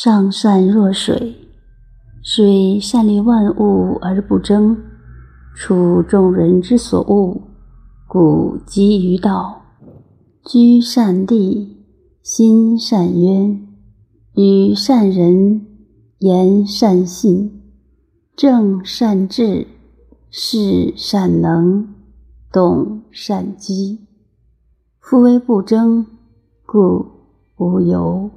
上善若水，水善利万物而不争，处众人之所恶，故几于道。居善地，心善渊，与善人，言善信，正善治，事善能，动善机。夫唯不争，故无尤。